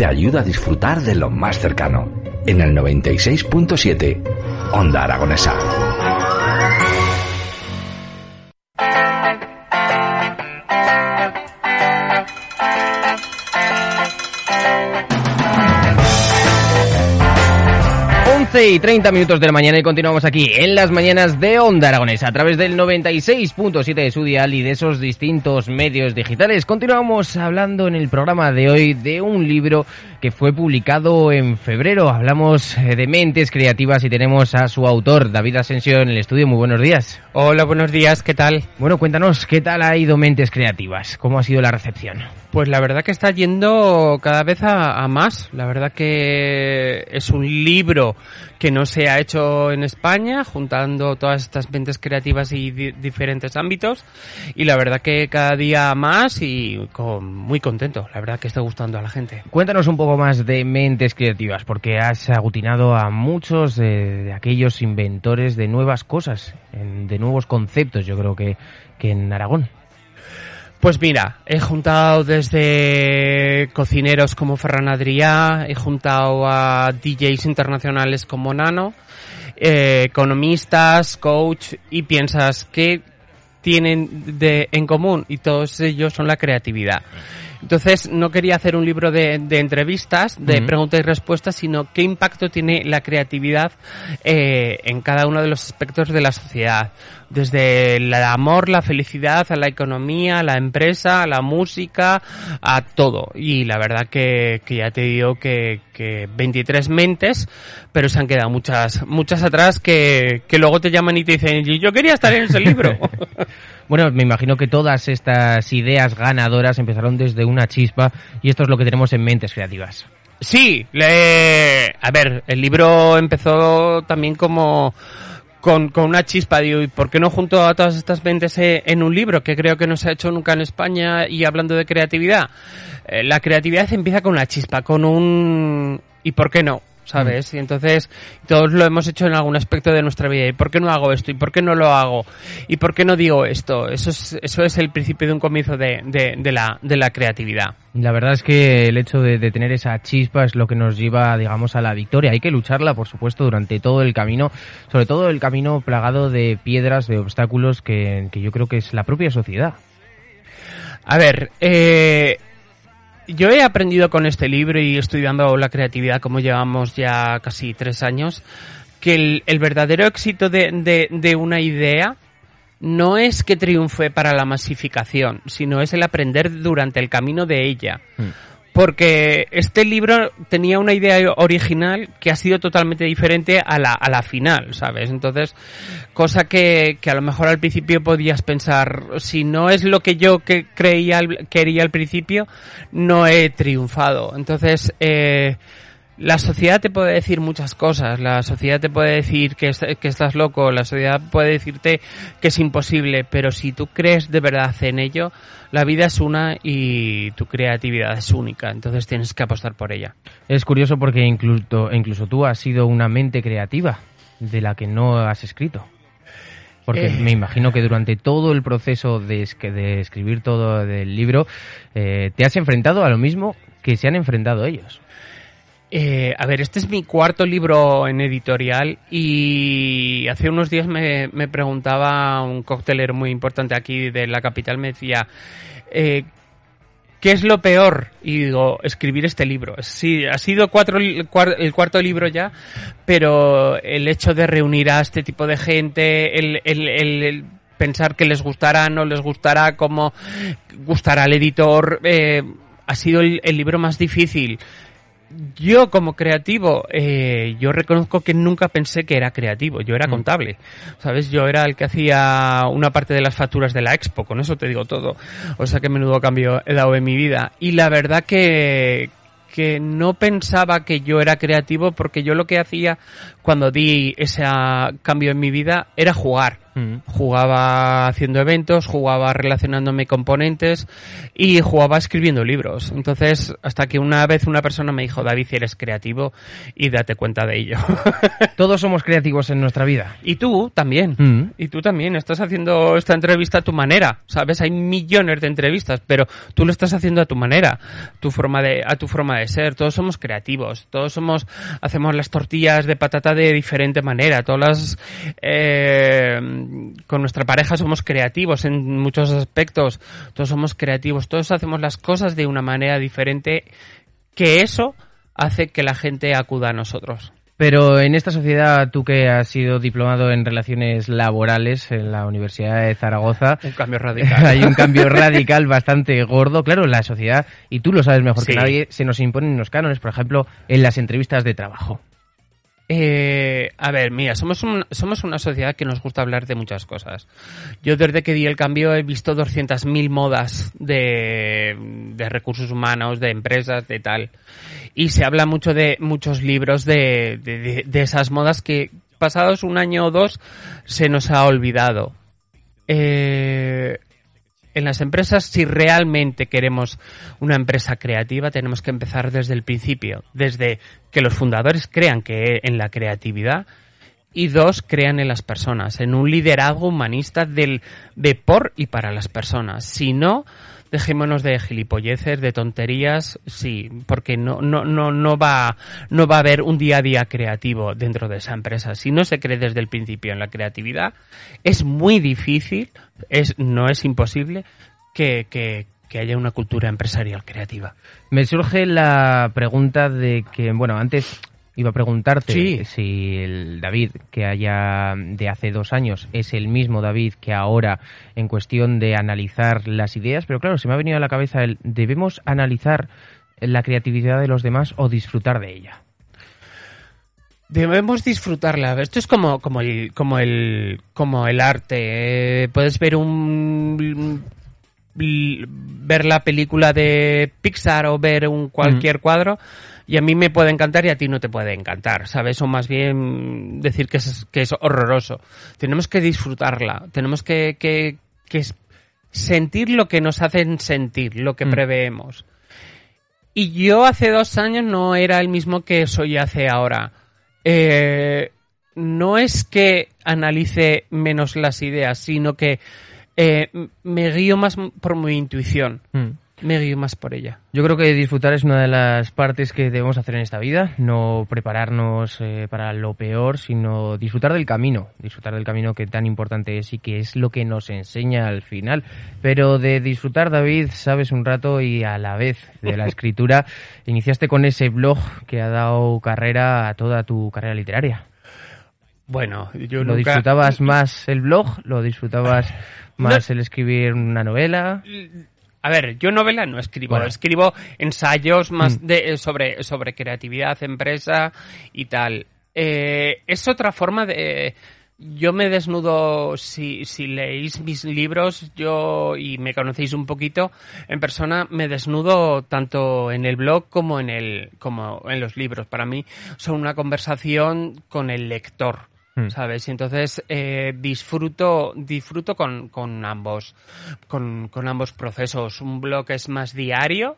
te ayuda a disfrutar de lo más cercano en el 96.7 Onda Aragonesa. 11 y 30 minutos de la mañana y continuamos aquí en las mañanas de Onda Aragonesa a través del 96.7 de su dial y de esos distintos medios digitales. Continuamos hablando en el programa de hoy de un libro que fue publicado en febrero. Hablamos eh, de mentes creativas y tenemos a su autor, David Asensio, en el estudio. Muy buenos días. Hola, buenos días, ¿qué tal? Bueno, cuéntanos, ¿qué tal ha ido Mentes Creativas? ¿Cómo ha sido la recepción? Pues la verdad que está yendo cada vez a, más. La verdad que es un libro que no se ha hecho en España, juntando todas estas mentes creativas y diferentes ámbitos. Y la verdad que cada día más y con, muy contento. La verdad que está gustando a la gente. Cuéntanos un poco más de mentes creativas, porque has agutinado a muchos de, aquellos inventores de nuevas cosas, de nuevos conceptos, yo creo que, que en Aragón. Pues mira, he juntado desde cocineros como Ferran Adrià, he juntado a DJs internacionales como Nano, eh, economistas, coach, y piensas que tienen de, en común y todos ellos son la creatividad. Entonces, no quería hacer un libro de, entrevistas, de preguntas y respuestas, sino qué impacto tiene la creatividad eh, en cada uno de los aspectos de la sociedad. Desde el amor, la felicidad, a la economía, a la empresa, a la música, a todo. Y la verdad que, que ya te digo que, que 23 mentes, pero se han quedado muchas, muchas atrás que, que luego te llaman y te dicen, yo quería estar en ese libro. Bueno, me imagino que todas estas ideas ganadoras empezaron desde una chispa y esto es lo que tenemos en mentes creativas. Sí, le... a ver, el libro empezó también como con, con una chispa, ¿y por qué no junto a todas estas mentes eh, en un libro que creo que no se ha hecho nunca en España y hablando de creatividad? Eh, la creatividad empieza con una chispa, con un... ¿y por qué no? ¿Sabes? Mm. Y entonces todos lo hemos hecho en algún aspecto de nuestra vida. ¿Y por qué no hago esto? ¿Y por qué no lo hago? ¿Y por qué no digo esto? Eso es, eso es el principio de un comienzo de, de, la, de la creatividad. La verdad es que el hecho de, tener esa chispa es lo que nos lleva, digamos, a la victoria. Hay que lucharla, por supuesto, durante todo el camino, sobre todo el camino plagado de piedras, de obstáculos que, que yo creo que es la propia sociedad. A ver, eh, yo he aprendido con este libro y estudiando la creatividad, como llevamos ya casi tres años, que el, verdadero éxito de, de, una idea no es que triunfe para la masificación, sino es el aprender durante el camino de ella. Mm porque este libro tenía una idea original que ha sido totalmente diferente a la, a la final, ¿sabes? Entonces, cosa que, que, a lo mejor al principio podías pensar, si no es lo que yo que creía, quería al principio, no he triunfado. Entonces, eh, la sociedad te puede decir muchas cosas, la sociedad te puede decir que, que, estás loco, la sociedad puede decirte que es imposible, pero si tú crees de verdad en ello, la vida es una y tu creatividad es única, entonces tienes que apostar por ella. Es curioso porque incluso, incluso tú has sido una mente creativa de la que no has escrito. Porque eh. me imagino que durante todo el proceso de, de escribir todo el libro, eh, te has enfrentado a lo mismo que se han enfrentado ellos. Eh, a ver, este es mi cuarto libro en editorial y hace unos días me, preguntaba un coctelero muy importante aquí de la capital, me decía, eh, ¿qué es lo peor? Y digo, escribir este libro. Sí, ha sido cuatro, el cuarto libro ya, pero el hecho de reunir a este tipo de gente, el, el, pensar que les gustará, no les gustará, cómo gustará al editor, eh, ha sido el libro más difícil yo como creativo, eh, yo reconozco que nunca pensé que era creativo, yo era mm. contable, ¿sabes? Yo era el que hacía una parte de las facturas de la expo, con eso te digo todo. O sea que menudo cambio he dado en mi vida. Y la verdad que, que no pensaba que yo era creativo porque yo lo que hacía cuando di ese cambio en mi vida era jugar. Mm. Jugaba haciendo eventos, jugaba relacionándome con ponentes y jugaba escribiendo libros. Entonces, hasta que una vez una persona me dijo, David, eres creativo y date cuenta de ello. Todos somos creativos en nuestra vida. Y tú también. Mm. Y tú también. Estás haciendo esta entrevista a tu manera. Sabes, hay millones de entrevistas, pero tú lo estás haciendo a tu manera, tu forma de, a tu forma de ser. Todos somos creativos. Todos somos, hacemos las tortillas de patata de diferente manera. Todas las, eh, con nuestra pareja somos creativos en muchos aspectos, todos somos creativos, todos hacemos las cosas de una manera diferente, que eso hace que la gente acuda a nosotros. Pero en esta sociedad, tú que has sido diplomado en relaciones laborales en la Universidad de Zaragoza, un cambio radical. hay un cambio radical bastante gordo. Claro, la sociedad, y tú lo sabes mejor que nadie, se nos imponen los cánones, por ejemplo, en las entrevistas de trabajo. Eh, a ver, mira, somos, una sociedad que nos gusta hablar de muchas cosas. Yo desde que di el cambio he visto 200.000 modas de, recursos humanos, de empresas, de tal. Y se habla mucho de muchos libros de, de esas modas que pasados un año o dos se nos ha olvidado. Eh, en las empresas, si realmente queremos una empresa creativa, tenemos que empezar desde el principio, desde que los fundadores crean que en la creatividad y dos, crean en las personas, en un liderazgo humanista del, de por y para las personas. Si no, dejémonos de gilipolleces, de tonterías, sí, porque no, no, no, no va, no va a haber un día a día creativo dentro de esa empresa. Si no se cree desde el principio en la creatividad, es muy difícil, es, no es imposible que, que, que haya una cultura empresarial creativa. Me surge la pregunta de que, bueno, antes Iba a preguntarte si el David que haya de hace dos años es el mismo David que ahora en cuestión de analizar las ideas, pero claro, se me ha venido a la cabeza el debemos analizar la creatividad de los demás o disfrutar de ella. Debemos disfrutarla. Esto es como, como el, como el, como el arte. Eh, puedes ver un ver la película de Pixar o ver un cualquier cuadro y a mí me puede encantar y a ti no te puede encantar, ¿sabes? O más bien decir que es, que es horroroso. Tenemos que disfrutarla, tenemos que, que, sentir lo que nos hacen sentir, lo que mm. preveemos. Y yo hace dos años no era el mismo que soy hace ahora. Eh, no es que analice menos las ideas, sino que eh, me guío más por mi intuición. Mm me guío más por ella. Yo creo que disfrutar es una de las partes que debemos hacer en esta vida, no prepararnos eh, para lo peor, sino disfrutar del camino, disfrutar del camino que tan importante es y que es lo que nos enseña al final. Pero de disfrutar, David, sabes un rato y a la vez de la escritura, iniciaste con ese blog que ha dado carrera a toda tu carrera literaria. Bueno, yo ¿Lo disfrutabas más el blog? ¿Lo disfrutabas más el escribir una novela? A ver, yo novela no escribo, escribo ensayos más mm. de, eh, sobre, sobre creatividad, empresa y tal. Eh, es otra forma de... Yo me desnudo, si, si leéis mis libros, yo, y me conocéis un poquito, en persona me desnudo tanto en el blog como en el, como en los libros. Para mí son una conversación con el lector. Hmm. ¿sabes? Y entonces eh, disfruto, disfruto con, con ambos, con, con, ambos procesos. Un blog es más diario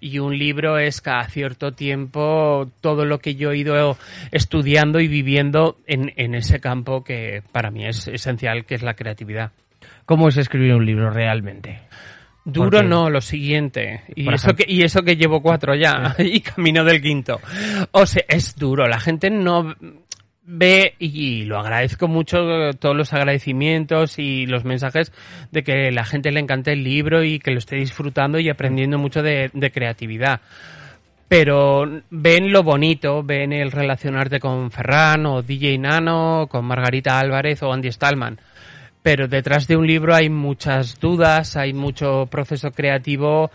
y un libro es cada cierto tiempo todo lo que yo he ido estudiando y viviendo en, en ese campo que para mí es esencial, que es la creatividad. ¿Cómo es escribir un libro realmente? Duro no, lo siguiente. Y eso, que, y eso que llevo cuatro ya, y camino del quinto. O sea, es duro. La gente no, ve y lo agradezco mucho todos los agradecimientos y los mensajes de que la gente le encante el libro y que lo esté disfrutando y aprendiendo mucho de, creatividad pero ven lo bonito, ven el relacionarte con Ferran o DJ Nano, con Margarita Álvarez o Andy Stallman. Pero detrás de un libro hay muchas dudas, hay mucho proceso creativo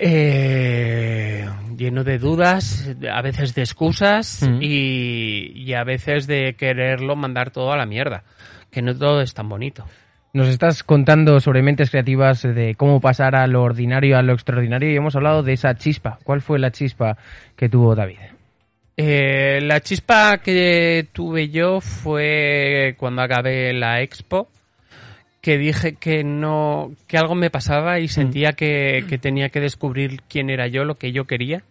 eh, lleno de dudas, a veces de excusas mm. y, a veces de quererlo mandar todo a la mierda, que no todo es tan bonito. Nos estás contando sobre mentes creativas de cómo pasar a lo ordinario a lo extraordinario y hemos hablado de esa chispa. ¿Cuál fue la chispa que tuvo David? Eh, la chispa que tuve yo fue cuando acabé la expo, que dije que no, que algo me pasaba y Mm. sentía que, que tenía que descubrir quién era yo, lo que yo quería.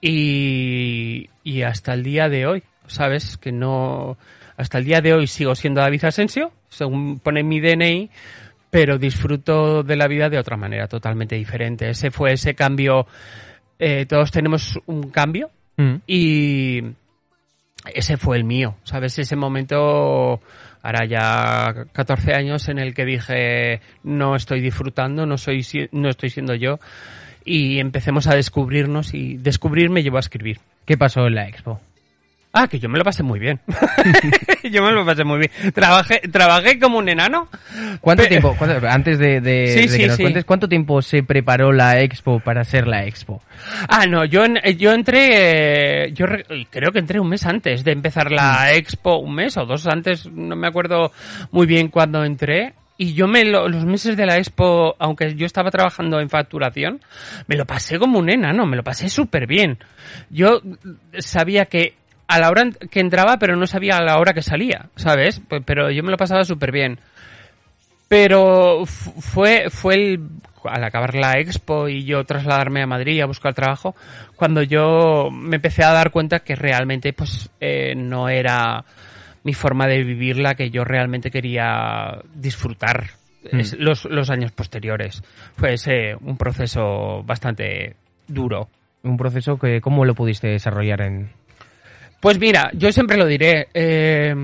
Y, y hasta el día de hoy, ¿sabes? Que no, hasta el día de hoy sigo siendo David Asensio, según pone mi DNI, pero disfruto de la vida de otra manera, totalmente diferente. Ese fue ese cambio, eh, todos tenemos un cambio, Mm. y ese fue el mío, ¿sabes? Ese momento, ahora ya 14 años en el que dije, no estoy disfrutando, no, soy, no estoy siendo yo. Y empecemos a descubrirnos y descubrir me llevó a escribir. ¿Qué pasó en la expo? Ah, que yo me lo pasé muy bien. yo me lo pasé muy bien. Trabajé, trabajé como un enano. ¿Cuánto Pe- tiempo, cuánto- antes de, de- Sí, de sí, que nos sí. cuentes, cuánto tiempo se preparó la expo para ser la expo? Ah, no, yo, en- yo entré, eh, yo re- creo que entré un mes antes de empezar la expo, un mes o dos antes, no me acuerdo muy bien cuándo entré. Y yo me lo- los meses de la expo, aunque yo estaba trabajando en facturación, me lo pasé como un enano, me lo pasé súper bien. Yo sabía que a la hora que entraba, pero no sabía a la hora que salía, ¿sabes? Pe- Pero yo me lo pasaba súper bien. Pero fu- fue, fue el, al acabar la expo y yo trasladarme a Madrid a buscar trabajo, cuando yo me empecé a dar cuenta que realmente pues eh, no era mi forma de vivir la que yo realmente quería disfrutar es- los, los años posteriores. Fue ese un proceso bastante duro. Un proceso que, ¿cómo lo pudiste desarrollar en...? Pues mira, yo siempre lo diré. eh,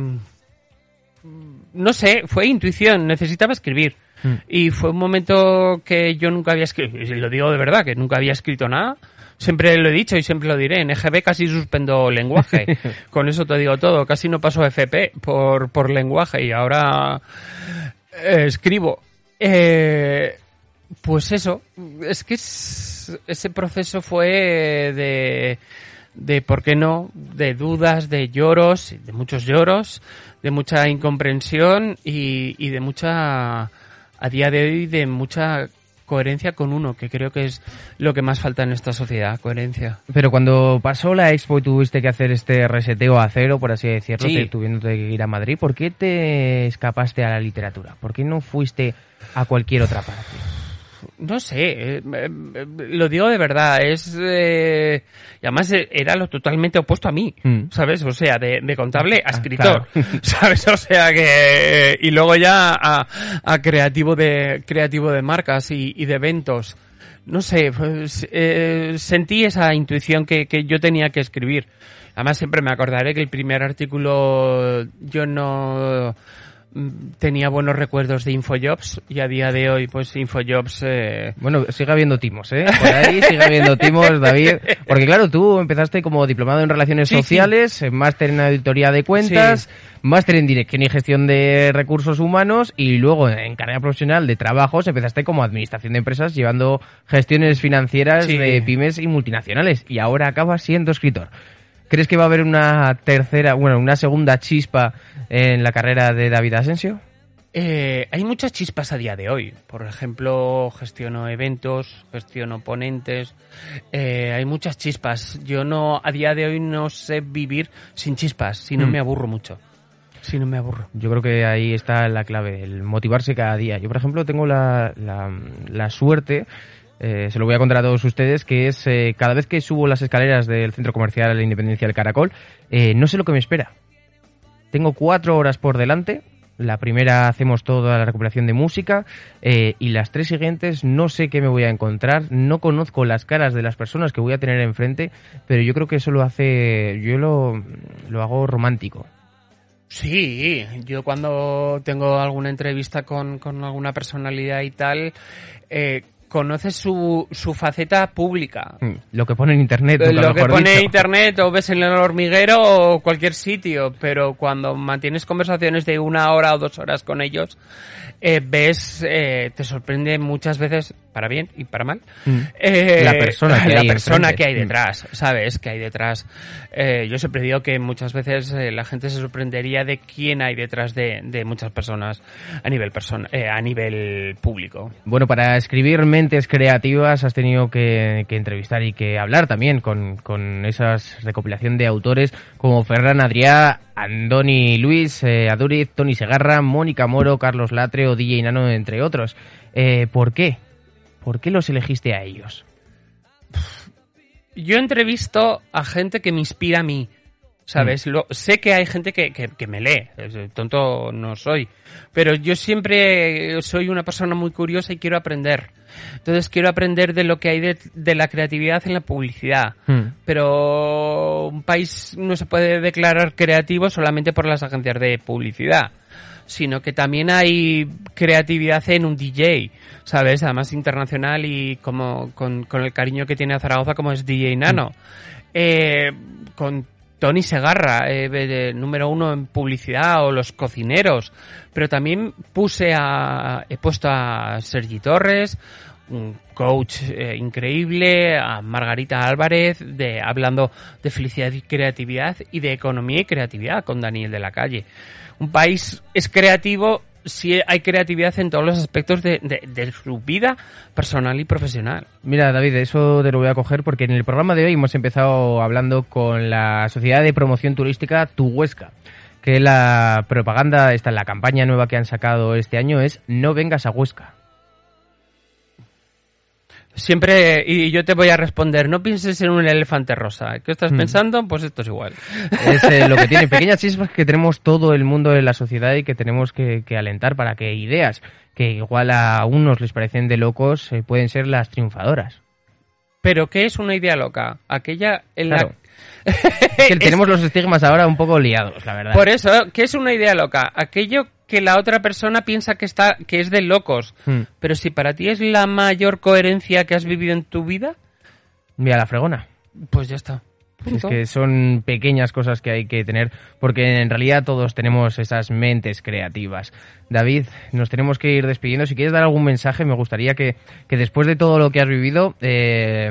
no sé, fue intuición, necesitaba escribir. Mm. Y fue un momento que yo nunca había escrito, y lo digo de verdad, que nunca había escrito nada. Siempre lo he dicho y siempre lo diré. En EGB casi suspendo lenguaje. Con eso te digo todo. Casi no paso FP por, por lenguaje y ahora eh, escribo. Eh, pues eso, es que es- ese proceso fue de, de, ¿por qué no? De dudas, de lloros, de muchos lloros, de mucha incomprensión y, y de mucha, a día de hoy, de mucha coherencia con uno, que creo que es lo que más falta en esta sociedad, coherencia. Pero cuando pasó la expo y tuviste que hacer este reseteo a cero, por así decirlo, Sí. te- tuviéndote que ir a Madrid, ¿por qué te escapaste a la literatura? ¿Por qué no fuiste a cualquier otra parte? No sé, eh, eh, lo digo de verdad, es... eh, y además eh, era lo totalmente opuesto a mí, Mm. ¿sabes? O sea, de, de contable a Ah, escritor, claro. ¿sabes? O sea que... Y luego ya a, a creativo de creativo de marcas y, y de eventos. No sé, pues, sentí esa intuición que, que yo tenía que escribir. Además siempre me acordaré que el primer artículo yo no tenía buenos recuerdos de Infojobs y a día de hoy pues Infojobs eh, Bueno, sigue habiendo timos, ¿eh? Por ahí sigue habiendo timos, David. Porque claro, tú empezaste como diplomado en Relaciones Sí. Sociales, máster en Auditoría de Cuentas, máster en Dirección y Gestión de Recursos Humanos y luego en carrera profesional de trabajos empezaste como Administración de Empresas llevando gestiones financieras de pymes y multinacionales y ahora acabas siendo escritor. ¿Crees que va a haber una tercera, bueno, una segunda chispa en la carrera de David Asensio? Eh, hay muchas chispas a día de hoy. Por ejemplo, gestiono eventos, gestiono ponentes. Eh, hay muchas chispas. Yo no, a día de hoy no sé vivir sin chispas, si no Mm. me aburro mucho. Si no me aburro. Yo creo que ahí está la clave, el motivarse cada día. Yo, por ejemplo, tengo la, la, la suerte, eh, se lo voy a contar a todos ustedes, que es eh, cada vez que subo las escaleras del centro comercial La Independencia del Caracol, eh, no sé lo que me espera. Tengo cuatro horas por delante. La primera hacemos toda la recuperación de música y las tres siguientes no sé qué me voy a encontrar, no conozco las caras de las personas que voy a tener enfrente, pero yo creo que eso lo hace, yo lo, lo hago romántico. Sí, yo cuando tengo alguna entrevista con, con alguna personalidad y tal, eh, conoces su, su faceta pública. Mm, Lo que pone en internet. Nunca lo que pone dicho. internet o ves en el hormiguero o cualquier sitio, pero cuando mantienes conversaciones de una hora o dos horas con ellos, eh, ves, eh, te sorprende muchas veces para bien y para mal. Mm. Eh, La persona que la hay persona que hay Mm. detrás, ¿sabes? Que hay detrás. Eh, yo siempre digo que muchas veces eh, la gente se sorprendería de quién hay detrás de, de muchas personas a nivel persona, a nivel público. Bueno, para escribir Mentes Creativas has tenido que, que entrevistar y que hablar también con, con esas recopilación de autores como Ferran Adrià, Andoni Luis, Aduriz, Tony Segarra, Mónica Moro, Carlos Latre o DJ Nano, entre otros. ¿Por qué? ¿Por qué los elegiste a ellos? Yo entrevisto a gente que me inspira a mí. ¿Sabes? Lo- sé que hay gente que, que- que me lee, es- tonto no soy, pero yo siempre soy una persona muy curiosa y quiero aprender. Entonces quiero aprender de lo que hay de, de la creatividad en la publicidad. Hmm. Pero un país no se puede declarar creativo solamente por las agencias de publicidad, sino que también hay creatividad en un DJ, ¿sabes? Además internacional y como con, el cariño que tiene a Zaragoza como es DJ Nano. Eh, con Tony Segarra, eh, número uno en publicidad, o los cocineros. Pero también puse a, he puesto a Sergi Torres, un coach eh, increíble, a Margarita Álvarez, de, hablando de felicidad y creatividad y de economía y creatividad con Daniel de la Calle. Un país es creativo si hay creatividad en todos los aspectos de, su vida personal y profesional. Mira, David, eso te lo voy a coger porque en el programa de hoy hemos empezado hablando con la Sociedad de Promoción Turística Tu Huesca, que la propaganda, esta la campaña nueva que han sacado este año es No vengas a Huesca. Siempre, y yo te voy a responder, no pienses en un elefante rosa. ¿Qué estás Mm. pensando? Pues esto es igual. Es eh, lo que tiene pequeñas chispas que tenemos todo el mundo de la sociedad y que tenemos que, que alentar para que ideas que igual a unos les parecen de locos eh, pueden ser las triunfadoras. Pero ¿qué es una idea loca? Aquella en Claro. la... Es que tenemos los estigmas ahora un poco liados, la verdad. Por eso, ¿qué es una idea loca? Aquello que la otra persona piensa que está que es de locos. Hmm. Pero si para ti es la mayor coherencia que has vivido en tu vida, Mira la fregona. pues ya está. Es que son pequeñas cosas que hay que tener, porque en realidad todos tenemos esas mentes creativas. David, nos tenemos que ir despidiendo. Si quieres dar algún mensaje, me gustaría que, que después de todo lo que has vivido, eh,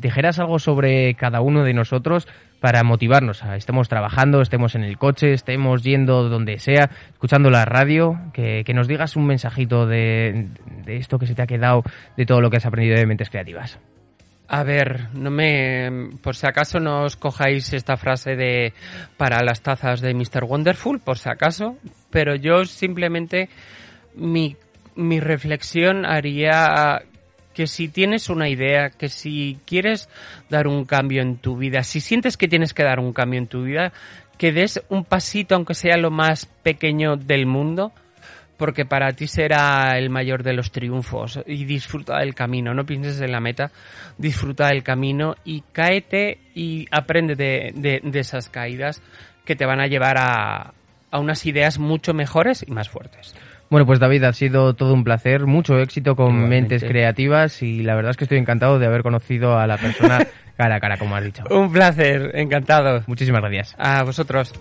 dijeras algo sobre cada uno de nosotros para motivarnos. Estemos trabajando, estemos en el coche, estemos yendo donde sea, escuchando la radio, que, que nos digas un mensajito de, de esto que se te ha quedado, de todo lo que has aprendido de mentes creativas. A ver, no me, por si acaso no os cojáis esta frase de para las tazas de Mr. Wonderful, por si acaso, pero yo simplemente mi, mi reflexión haría que si tienes una idea, que si quieres dar un cambio en tu vida, si sientes que tienes que dar un cambio en tu vida, que des un pasito, aunque sea lo más pequeño del mundo, porque para ti será el mayor de los triunfos y disfruta del camino, no pienses en la meta, disfruta del camino y cáete y aprende de, de- de esas caídas que te van a llevar a, a unas ideas mucho mejores y más fuertes. Bueno, pues David, ha sido todo un placer, mucho éxito con Igualmente. Mentes Creativas y la verdad es que estoy encantado de haber conocido a la persona cara a cara, como has dicho. Un placer, encantado. Muchísimas gracias. A vosotros.